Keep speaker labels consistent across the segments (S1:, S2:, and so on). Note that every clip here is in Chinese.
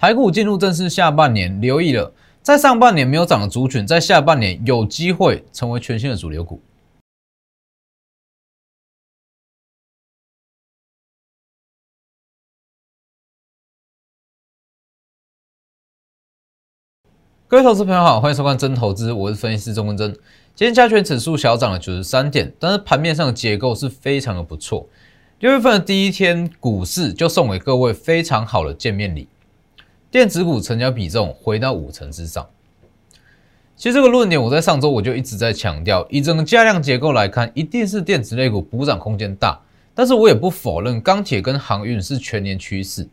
S1: 台股进入正式下半年，留意了，在上半年没有涨的族群，在下半年有机会成为全新的主流股。各位投资朋友好，欢迎收看真投资，我是分析师钟文真。今天加权指数小涨了九十三点，但是盘面上的结构是非常的不错。六月份的第一天，股市就送给各位非常好的见面礼。电子股成交比重回到五成之上。其实这个论点，我在上周我就一直在强调，以整个价量结构来看，一定是电子类股补涨空间大。但是我也不否认钢铁跟航运是全年趋势。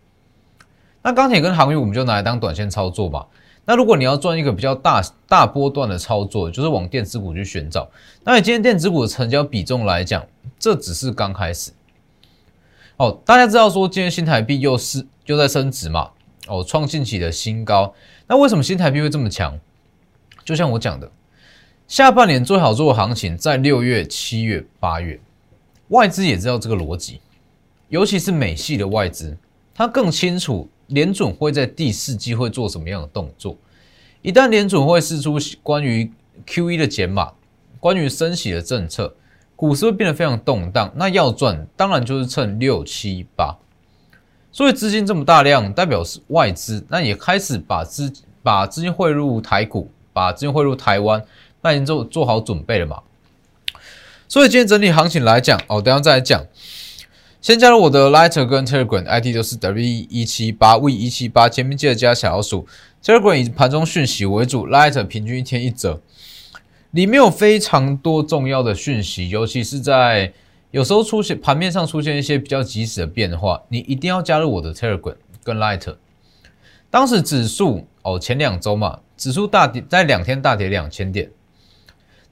S1: 那钢铁跟航运，我们就拿来当短线操作吧。那如果你要赚一个比较大大波段的操作，就是往电子股去寻找。那你今天电子股的成交比重来讲，这只是刚开始。哦，大家知道说今天新台币又是又在升值嘛？哦，创近期的新高。那为什么新台币会这么强？就像我讲的，下半年最好做的行情在六月、七月、八月。外资也知道这个逻辑，尤其是美系的外资，他更清楚联准会在第四季会做什么样的动作。一旦联准会释出关于 Q E 的减码，关于升息的政策，股市会变得非常动荡。那要赚，当然就是趁六七八。所以资金这么大量，代表是外资，那也开始把资把资金汇入台股，把资金汇入台湾，那已经做做好准备了嘛？所以今天整体行情来讲，哦，等下再来讲。先加入我的 Lighter 跟 Telegram ID 都是 W 一七八 V 一七八，前面记得加小老鼠。Telegram 以盘中讯息为主，Lighter 平均一天一折，里面有非常多重要的讯息，尤其是在。有时候出现盘面上出现一些比较及时的变化，你一定要加入我的 Telegram 跟 Light。当时指数哦前两周嘛，指数大跌，在两天大跌两千点。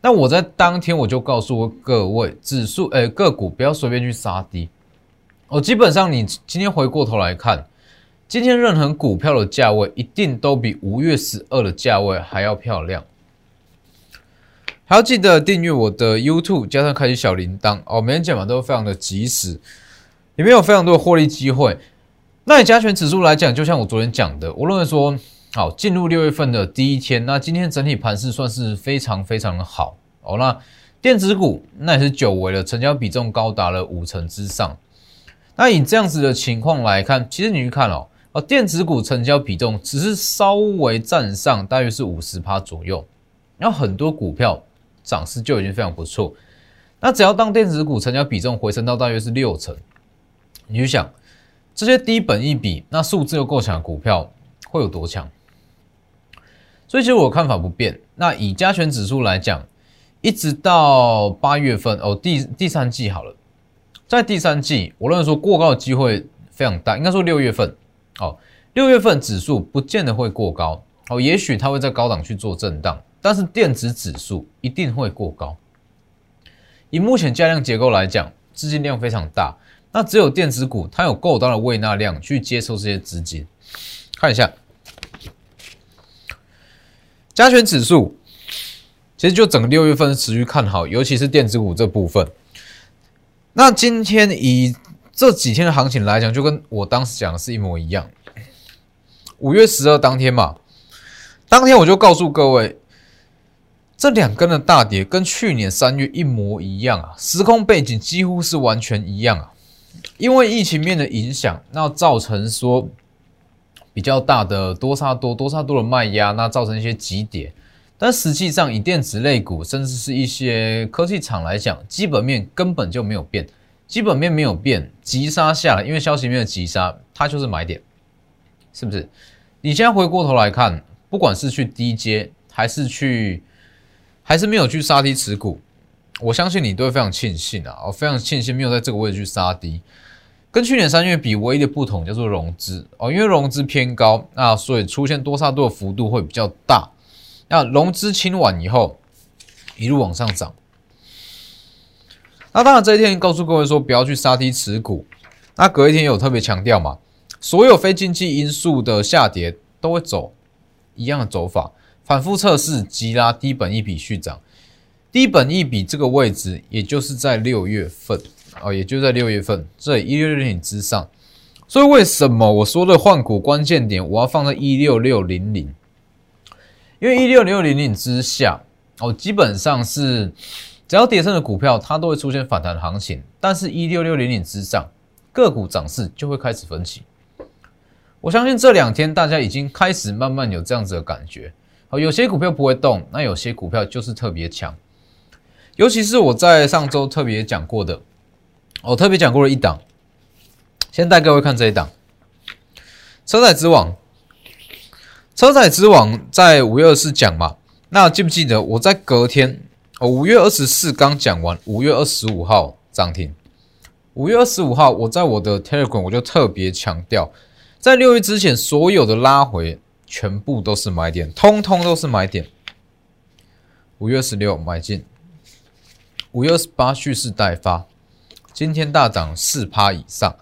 S1: 那我在当天我就告诉各位，指数诶个股不要随便去杀低。哦，基本上你今天回过头来看，今天任何股票的价位一定都比五月十二的价位还要漂亮。还要记得订阅我的 YouTube，加上开启小铃铛哦。每天讲完都非常的及时，里面有非常多的获利机会。那以加权指数来讲，就像我昨天讲的，我认为说，好进入六月份的第一天，那今天整体盘势算是非常非常的好哦。那电子股那也是久违了，成交比重高达了五成之上。那以这样子的情况来看，其实你去看哦，哦电子股成交比重只是稍微占上，大约是五十趴左右，然后很多股票。涨势就已经非常不错，那只要当电子股成交比重回升到大约是六成，你就想这些低本一比，那数字又够强的股票会有多强？所以其实我看法不变。那以加权指数来讲，一直到八月份哦，第第三季好了，在第三季，我认为说过高的机会非常大，应该说六月份哦，六月份指数不见得会过高哦，也许它会在高档去做震荡。但是电子指数一定会过高。以目前加量结构来讲，资金量非常大，那只有电子股它有够大的胃纳量去接受这些资金。看一下加权指数，其实就整个六月份持续看好，尤其是电子股这部分。那今天以这几天的行情来讲，就跟我当时讲的是一模一样。五月十二当天嘛，当天我就告诉各位。这两根的大跌跟去年三月一模一样啊，时空背景几乎是完全一样啊。因为疫情面的影响，那造成说比较大的多杀多、多杀多的卖压，那造成一些急跌。但实际上，以电子类股甚至是一些科技厂来讲，基本面根本就没有变，基本面没有变，急杀下来，因为消息面的急杀，它就是买点，是不是？你现在回过头来看，不管是去低阶还是去。还是没有去杀低持股，我相信你都会非常庆幸啊！我非常庆幸没有在这个位置去杀低。跟去年三月比，唯一的不同叫做融资哦，因为融资偏高那，所以出现多杀多的幅度会比较大。那融资清完以后，一路往上涨。那当然这一天告诉各位说不要去杀低持股。那隔一天有特别强调嘛，所有非经济因素的下跌都会走一样的走法。反复测试，急拉低本一笔续涨，低本一笔这个位置，也就是在六月份哦，也就在六月份这一六六零之上所以为什么我说的换股关键点，我要放在一六六零零？因为一六六零零之下，哦，基本上是只要跌升的股票，它都会出现反弹行情。但是，一六六零零之上，个股涨势就会开始分歧。我相信这两天大家已经开始慢慢有这样子的感觉。哦，有些股票不会动，那有些股票就是特别强。尤其是我在上周特别讲过的，我特别讲过了一档。先带各位看这一档，车载之王。车载之王在五月二十四讲嘛？那记不记得我在隔天，哦，五月二十四刚讲完，五月二十五号涨停。五月二十五号，我在我的 Telegram 我就特别强调，在六月之前所有的拉回全部都是买点，通通都是买点。五月十六买进，五月二十八蓄势待发，今天大涨四趴以上。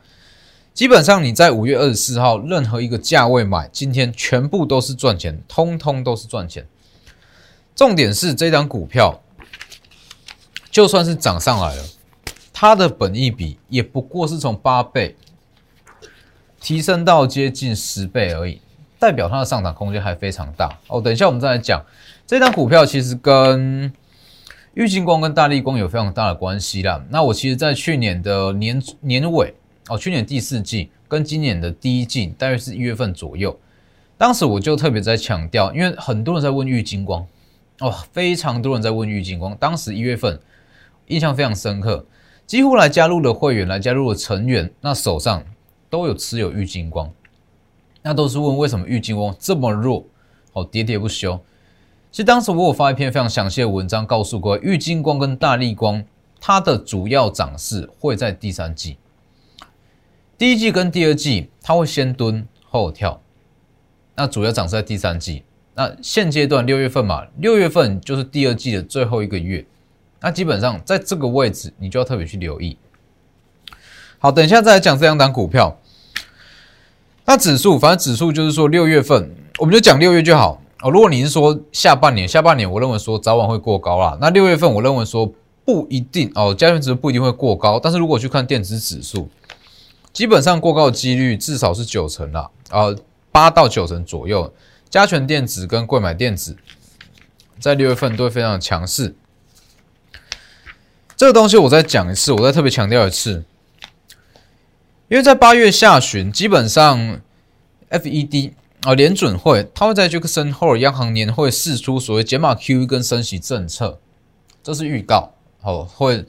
S1: 基本上你在五月二十四号任何一个价位买，今天全部都是赚钱，通通都是赚钱。重点是这张股票，就算是涨上来了，它的本益比也不过是从八倍提升到接近十倍而已，代表它的上涨空间还非常大哦。等一下我们再来讲，这张股票其实跟玉金光跟大力光有非常大的关系啦。那我其实在去年的年年尾。哦，去年第四季跟今年的第一季大约是一月份左右，当时我就特别在强调，因为很多人在问玉金光，哦，非常多人在问玉金光。当时一月份印象非常深刻，几乎来加入了会员，来加入了成员，那手上都有持有玉金光，那都是问为什么玉金光这么弱，哦，喋喋不休。其实当时我有发一篇非常详细的文章，告诉各位，玉金光跟大力光它的主要涨势会在第三季。第一季跟第二季，它会先蹲后跳，那主要涨势在第三季。那现阶段六月份嘛，六月份就是第二季的最后一个月，那基本上在这个位置，你就要特别去留意。好，等一下再来讲这两档股票。那指数，反正指数就是说六月份，我们就讲六月就好哦。如果你是说下半年，下半年我认为说早晚会过高啦。那六月份我认为说不一定哦，加权指数不一定会过高，但是如果去看电子指数。基本上过高的几率至少是九成了，啊，八到九成左右。加权电子跟贵买电子在六月份都会非常强势。这个东西我再讲一次，我再特别强调一次，因为在八月下旬，基本上 FED 啊联准会，它会在这个升后央行年会试出所谓减码 QE 跟升息政策，这是预告，好会。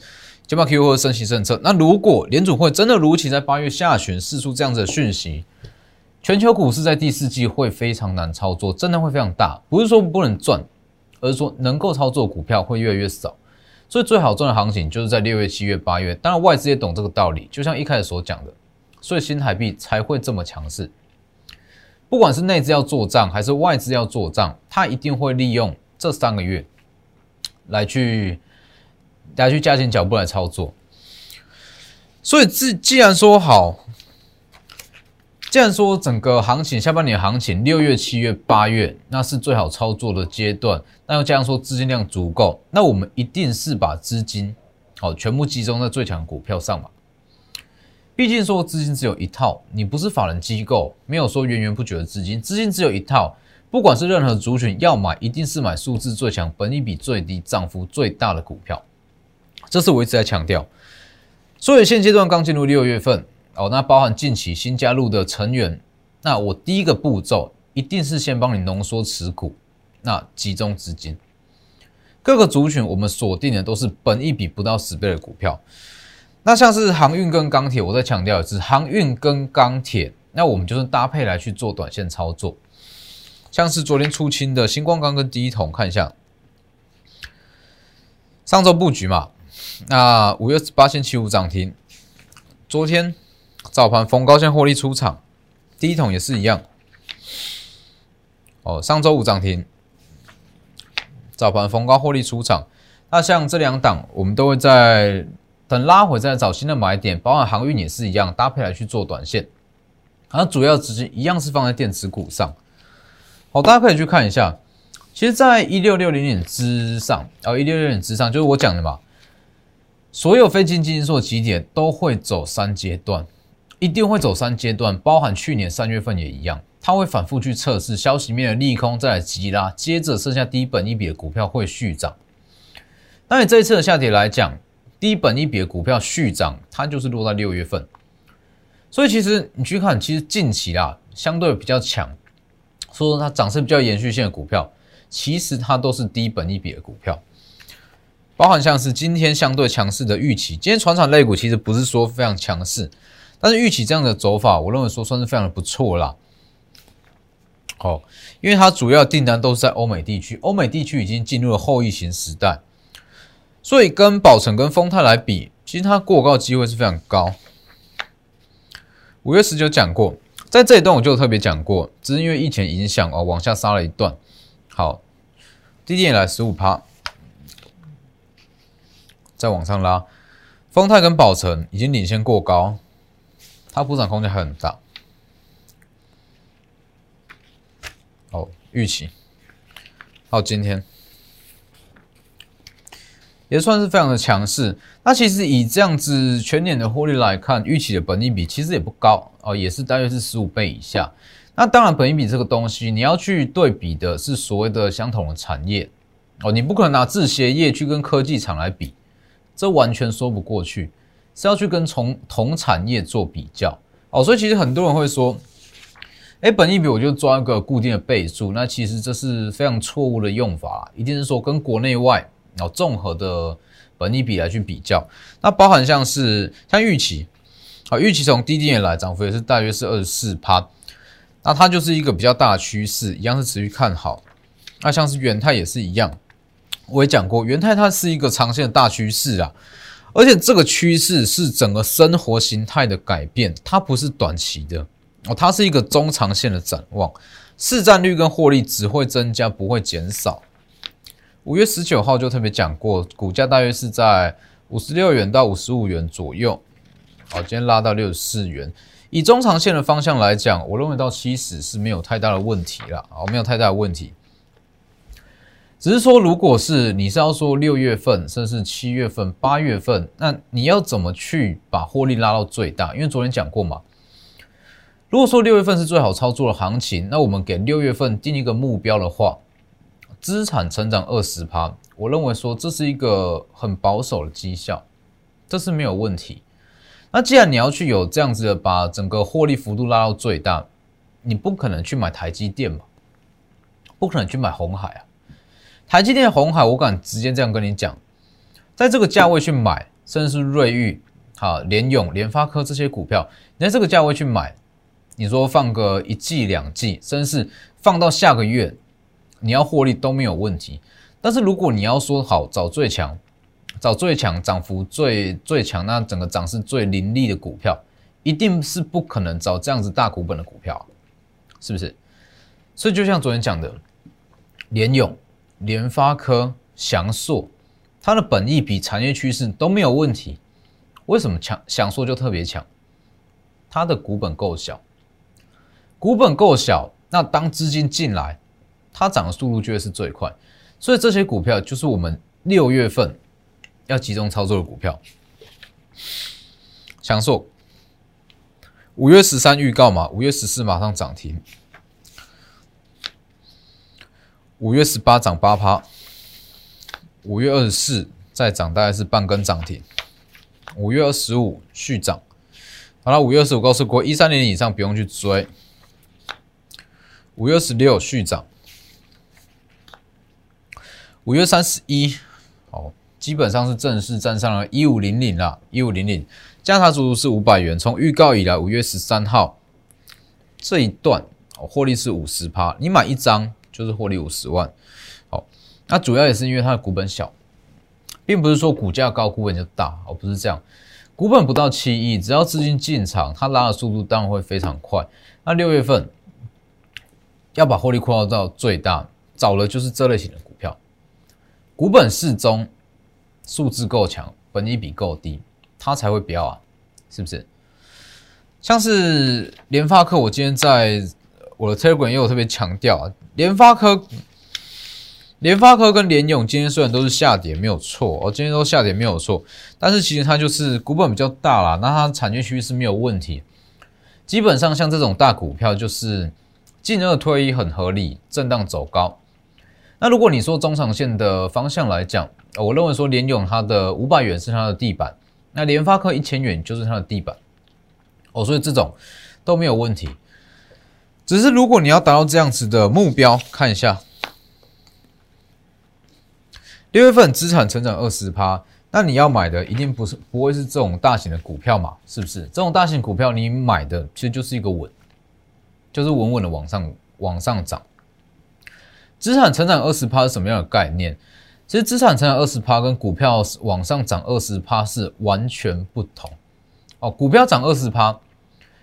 S1: 减码 Q 或升息政策，那如果联储会真的如期在八月下旬试出这样子的讯息，全球股市在第四季会非常难操作，震荡会非常大。不是说不能赚，而是说能够操作股票会越来越少。所以最好赚的行情就是在六月、七月、八月。当然外资也懂这个道理，就像一开始所讲的，所以新台币才会这么强势。不管是内资要做账，还是外资要做账，它一定会利用这三个月来去。大家去加紧脚步来操作，所以既既然说好，既然说整个行情下半年行情六月、七月、八月那是最好操作的阶段，那又加上说资金量足够，那我们一定是把资金好全部集中在最强股票上嘛。毕竟说资金只有一套，你不是法人机构，没有说源源不绝的资金，资金只有一套，不管是任何族群要买，一定是买数字最强、本益比最低、涨幅最大的股票。这是我一直在强调，所以现阶段刚进入六月份哦，那包含近期新加入的成员，那我第一个步骤一定是先帮你浓缩持股，那集中资金，各个族群我们锁定的都是本一比不到十倍的股票，那像是航运跟钢铁，我再强调一次，航运跟钢铁，那我们就是搭配来去做短线操作，像是昨天出清的星光钢跟第一桶，看一下上周布局嘛。那五月八千七五涨停，昨天早盘逢高线获利出场，第一桶也是一样。哦，上周五涨停，早盘逢高获利出场。那像这两档，我们都会在等拉回再找新的买点，包含航运也是一样，搭配来去做短线。而主要资金一样是放在电子股上。好，大家可以去看一下，其实，在一六六零点之上，哦，一六六点之上，就是我讲的嘛。所有非经济因素的起点都会走三阶段，一定会走三阶段，包含去年三月份也一样，它会反复去测试消息面的利空，再来急拉，接着剩下低本一笔的股票会续涨。那你这一次的下跌来讲，低本一笔的股票续涨，它就是落在六月份。所以其实你去看，其实近期啊相对比较强，说它涨势比较延续性的股票，其实它都是低本一笔的股票。包含像是今天相对强势的预期，今天船厂类股其实不是说非常强势，但是预期这样的走法，我认为说算是非常的不错啦。好，因为它主要订单都是在欧美地区，欧美地区已经进入了后疫情时代，所以跟宝成跟丰泰来比，其实它过高机会是非常高。五月十九讲过，在这一段我就特别讲过，只是因为疫情影响哦，往下杀了一段。好，低点来十五趴，再往上拉，丰泰跟宝成已经领先过高，它补涨空间还很大。哦，预期，到今天。也算是非常的强势。那其实以这样子全年的获利来看，预期的本益比其实也不高哦，也是大约是十五倍以下。那当然，本益比这个东西，你要去对比的是所谓的相同的产业哦，你不可能拿制鞋业去跟科技厂来比，这完全说不过去，是要去跟从同产业做比较哦。所以其实很多人会说，哎，本益比我就抓一个固定的倍数，那其实这是非常错误的用法，一定是说跟国内外。然后综合的本益比来去比较，那包含像是像预期，啊预期从低点来涨幅也是大约是二十四趴，那它就是一个比较大的趋势，一样是持续看好。那像是元泰也是一样，我也讲过，元泰它是一个长线的大趋势啊，而且这个趋势是整个生活形态的改变，它不是短期的。哦，它是一个中长线的展望，市占率跟获利只会增加，不会减少。五月十九号就特别讲过，股价大约是在五十六元到五十五元左右。好，今天拉到六十四元。以中长线的方向来讲，我认为到七十是没有太大的问题了。哦，没有太大的问题。只是说，如果是你是要说六月份，甚至七月份、八月份，那你要怎么去把获利拉到最大？因为昨天讲过嘛，如果说六月份是最好操作的行情，那我们给六月份定一个目标的话。资产成长二十趴，我认为说这是一个很保守的绩效，这是没有问题。那既然你要去有这样子的把整个获利幅度拉到最大，你不可能去买台积电嘛，不可能去买红海啊。台积电、红海，我敢直接这样跟你讲，在这个价位去买，甚至是瑞昱、好联永、联发科这些股票，你在这个价位去买，你说放个一季、两季，甚至是放到下个月。你要获利都没有问题，但是如果你要说好找最强，找最强涨幅最最强，那整个涨势最凌厉的股票，一定是不可能找这样子大股本的股票，是不是？所以就像昨天讲的，联永、联发科、翔硕，它的本益比、产业趋势都没有问题，为什么强？翔硕就特别强，它的股本够小，股本够小，那当资金进来。它涨的速度就会是最快，所以这些股票就是我们六月份要集中操作的股票。享受五月十三预告嘛，五月十四马上涨停，五月十八涨八趴，五月二十四再涨大概是半根涨停，五月二十五续涨，好了，五月二十五告诉过一三年以上不用去追，五月十六续涨。五月三十一，好，基本上是正式站上了一五零零啦，一五零零，加差足足是五百元。从预告以来，五月十三号这一段，哦，获利是五十趴，你买一张就是获利五十万。好，那主要也是因为它的股本小，并不是说股价高股本就大，哦，不是这样，股本不到七亿，只要资金进场，它拉的速度当然会非常快。那六月份要把获利扩大到最大，找了就是这类型的股。股本适中，数字够强，本益比够低，它才会飙啊，是不是？像是联发科，我今天在我的 Telegram 也有特别强调啊，联发科、联发科跟联永今天虽然都是下跌，没有错，哦，今天都下跌没有错，但是其实它就是股本比较大啦，那它产业趋势没有问题，基本上像这种大股票就是进二退一很合理，震荡走高。那如果你说中长线的方向来讲，我认为说联勇它的五百元是它的地板，那联发科一千元就是它的地板。哦，所以这种都没有问题。只是如果你要达到这样子的目标，看一下六月份资产成长二十趴，那你要买的一定不是不会是这种大型的股票嘛？是不是？这种大型股票你买的其实就是一个稳，就是稳稳的往上往上涨。资产成长二十趴是什么样的概念？其实资产成长二十趴跟股票往上涨二十趴是完全不同。哦，股票涨二十趴。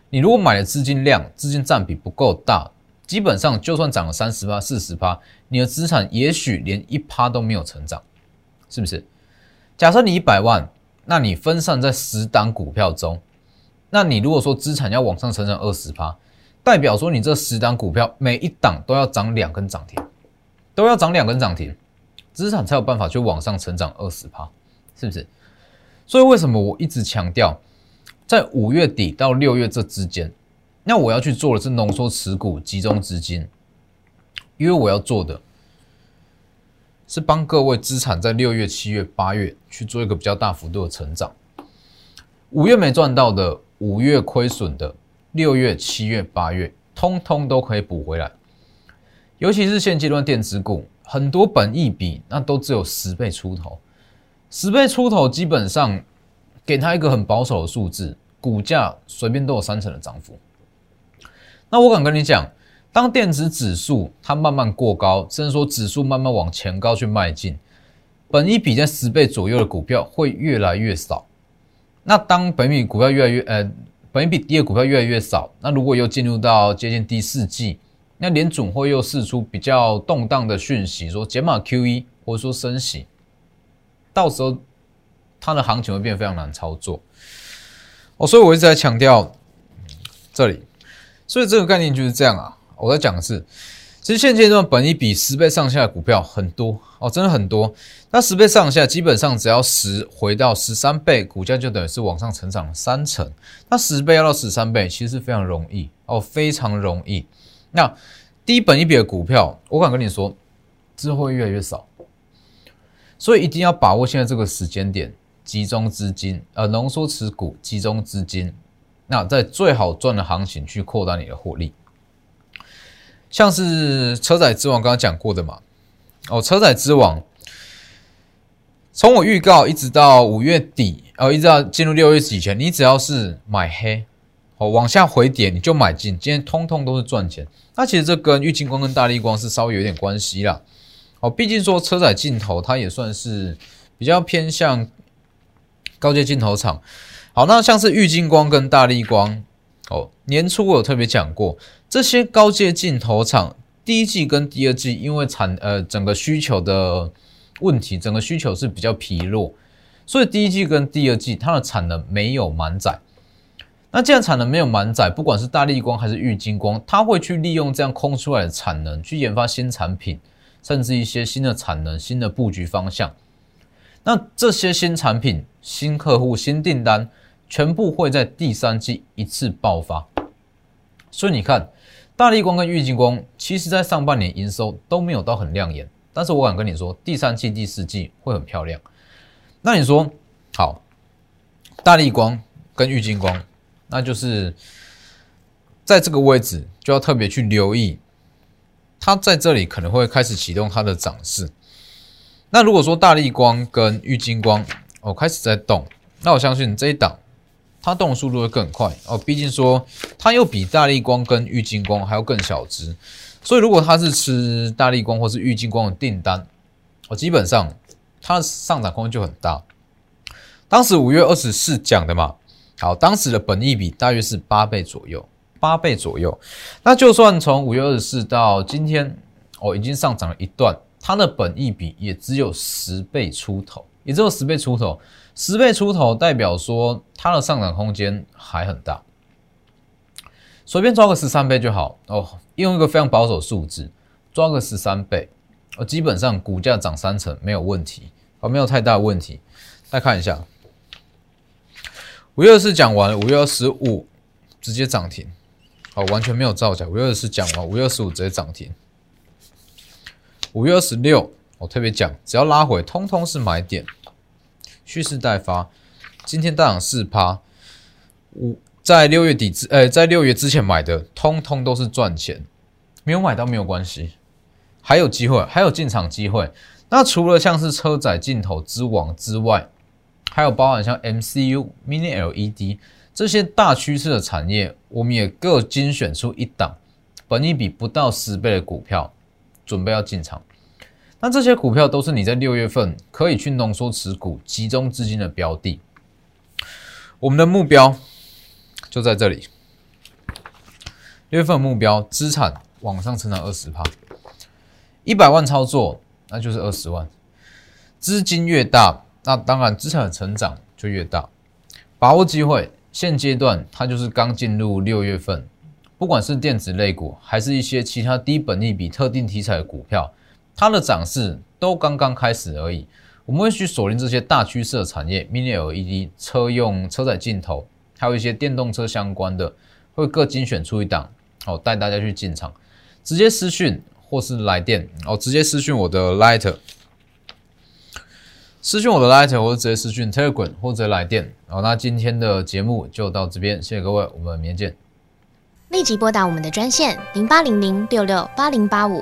S1: 你如果买的资金量、资金占比不够大，基本上就算涨了三十趴、四十趴，你的资产也许连一趴都没有成长，是不是？假设你一百万，那你分散在十档股票中，那你如果说资产要往上成长二十趴，代表说你这十档股票每一档都要涨两根涨停，都要涨两根涨停，资产才有办法去往上成长二十趴，是不是？所以为什么我一直强调？在五月底到六月这之间，那我要去做的是浓缩持股、集中资金，因为我要做的是帮各位资产在六月、七月、八月去做一个比较大幅度的成长。五月没赚到的，五月亏损的，六月、七月、八月，通通都可以补回来。尤其是现阶段电子股，很多本益比那都只有十倍出头，十倍出头基本上。给它一个很保守的数字，股价随便都有三成的涨幅。那我敢跟你讲，当电子指数它慢慢过高，甚至说指数慢慢往前高去迈进，本一比在十倍左右的股票会越来越少。那当本比股票越来越呃，本一比低的股票越来越少，那如果又进入到接近第四季，那联总会又释出比较动荡的讯息，说减码 QE 或者说升息，到时候。它的行情会变非常难操作哦，所以我一直在强调这里，所以这个概念就是这样啊。我在讲的是，其实现阶段本一比十倍上下的股票很多哦，真的很多。那十倍上下，基本上只要十回到十三倍，股价就等于是往上成长了三成。那十倍要到十三倍，其实非常容易哦，非常容易。那低本一笔的股票，我敢跟你说，之后会越来越少，所以一定要把握现在这个时间点。集中资金，呃，浓缩持股，集中资金，那在最好赚的行情去扩大你的获利。像是车载之王刚刚讲过的嘛，哦，车载之王，从我预告一直到五月底，哦，一直到进入六月以前，你只要是买黑，哦，往下回跌你就买进，今天通通都是赚钱。那其实这跟玉金光跟大力光是稍微有点关系啦，哦，毕竟说车载镜头它也算是比较偏向。高阶镜头厂，好，那像是玉金光跟大力光，哦，年初我有特别讲过，这些高阶镜头厂第一季跟第二季因为产呃整个需求的问题，整个需求是比较疲弱，所以第一季跟第二季它的产能没有满载。那既然产能没有满载，不管是大力光还是玉金光，它会去利用这样空出来的产能去研发新产品，甚至一些新的产能、新的布局方向。那这些新产品、新客户、新订单，全部会在第三季一次爆发。所以你看，大力光跟玉金光，其实在上半年营收都没有到很亮眼，但是我敢跟你说，第三季、第四季会很漂亮。那你说好，大力光跟玉金光，那就是在这个位置就要特别去留意，它在这里可能会开始启动它的涨势。那如果说大力光跟玉金光哦开始在动，那我相信这一档它动的速度会更快哦。毕竟说它又比大力光跟玉金光还要更小只，所以如果它是吃大力光或是玉金光的订单，哦，基本上它上涨空间就很大。当时五月二十四讲的嘛，好，当时的本益比大约是八倍左右，八倍左右。那就算从五月二十四到今天，哦，已经上涨了一段。它的本益比也只有十倍出头，也只有十倍出头，十倍出头代表说它的上涨空间还很大。随便抓个十三倍就好哦，用一个非常保守数字抓个十三倍，哦，基本上股价涨三成没有问题，哦，没有太大问题。再看一下，五月二十四讲完，五月二十五直接涨停，好，完全没有造假。五月二十讲完，五月二十五直接涨停。五月二十六，我特别讲，只要拉回，通通是买点，蓄势待发。今天大涨四趴，五在六月底之，呃，在六月之前买的，通通都是赚钱。没有买到没有关系，还有机会，还有进场机会。那除了像是车载镜头之王之外，还有包含像 MCU、Mini LED 这些大趋势的产业，我们也各精选出一档，本一比不到十倍的股票。准备要进场，那这些股票都是你在六月份可以去浓缩持股、集中资金的标的。我们的目标就在这里，六月份目标资产往上成长二十趴，一百万操作那就是二十万，资金越大，那当然资产的成长就越大。把握机会，现阶段它就是刚进入六月份。不管是电子类股，还是一些其他低本益比特定题材的股票，它的涨势都刚刚开始而已。我们会去锁定这些大趋势的产业，Mini LED、车用车载镜头，还有一些电动车相关的，会各精选出一档，好带大家去进场。直接私讯或是来电，哦，直接私讯我的 Light，私讯我的 LINE，或者直接私讯 Telegram 或者来电。好，那今天的节目就到这边，谢谢各位，我们明天见。
S2: 立即拨打我们的专线零八零零六六八零八五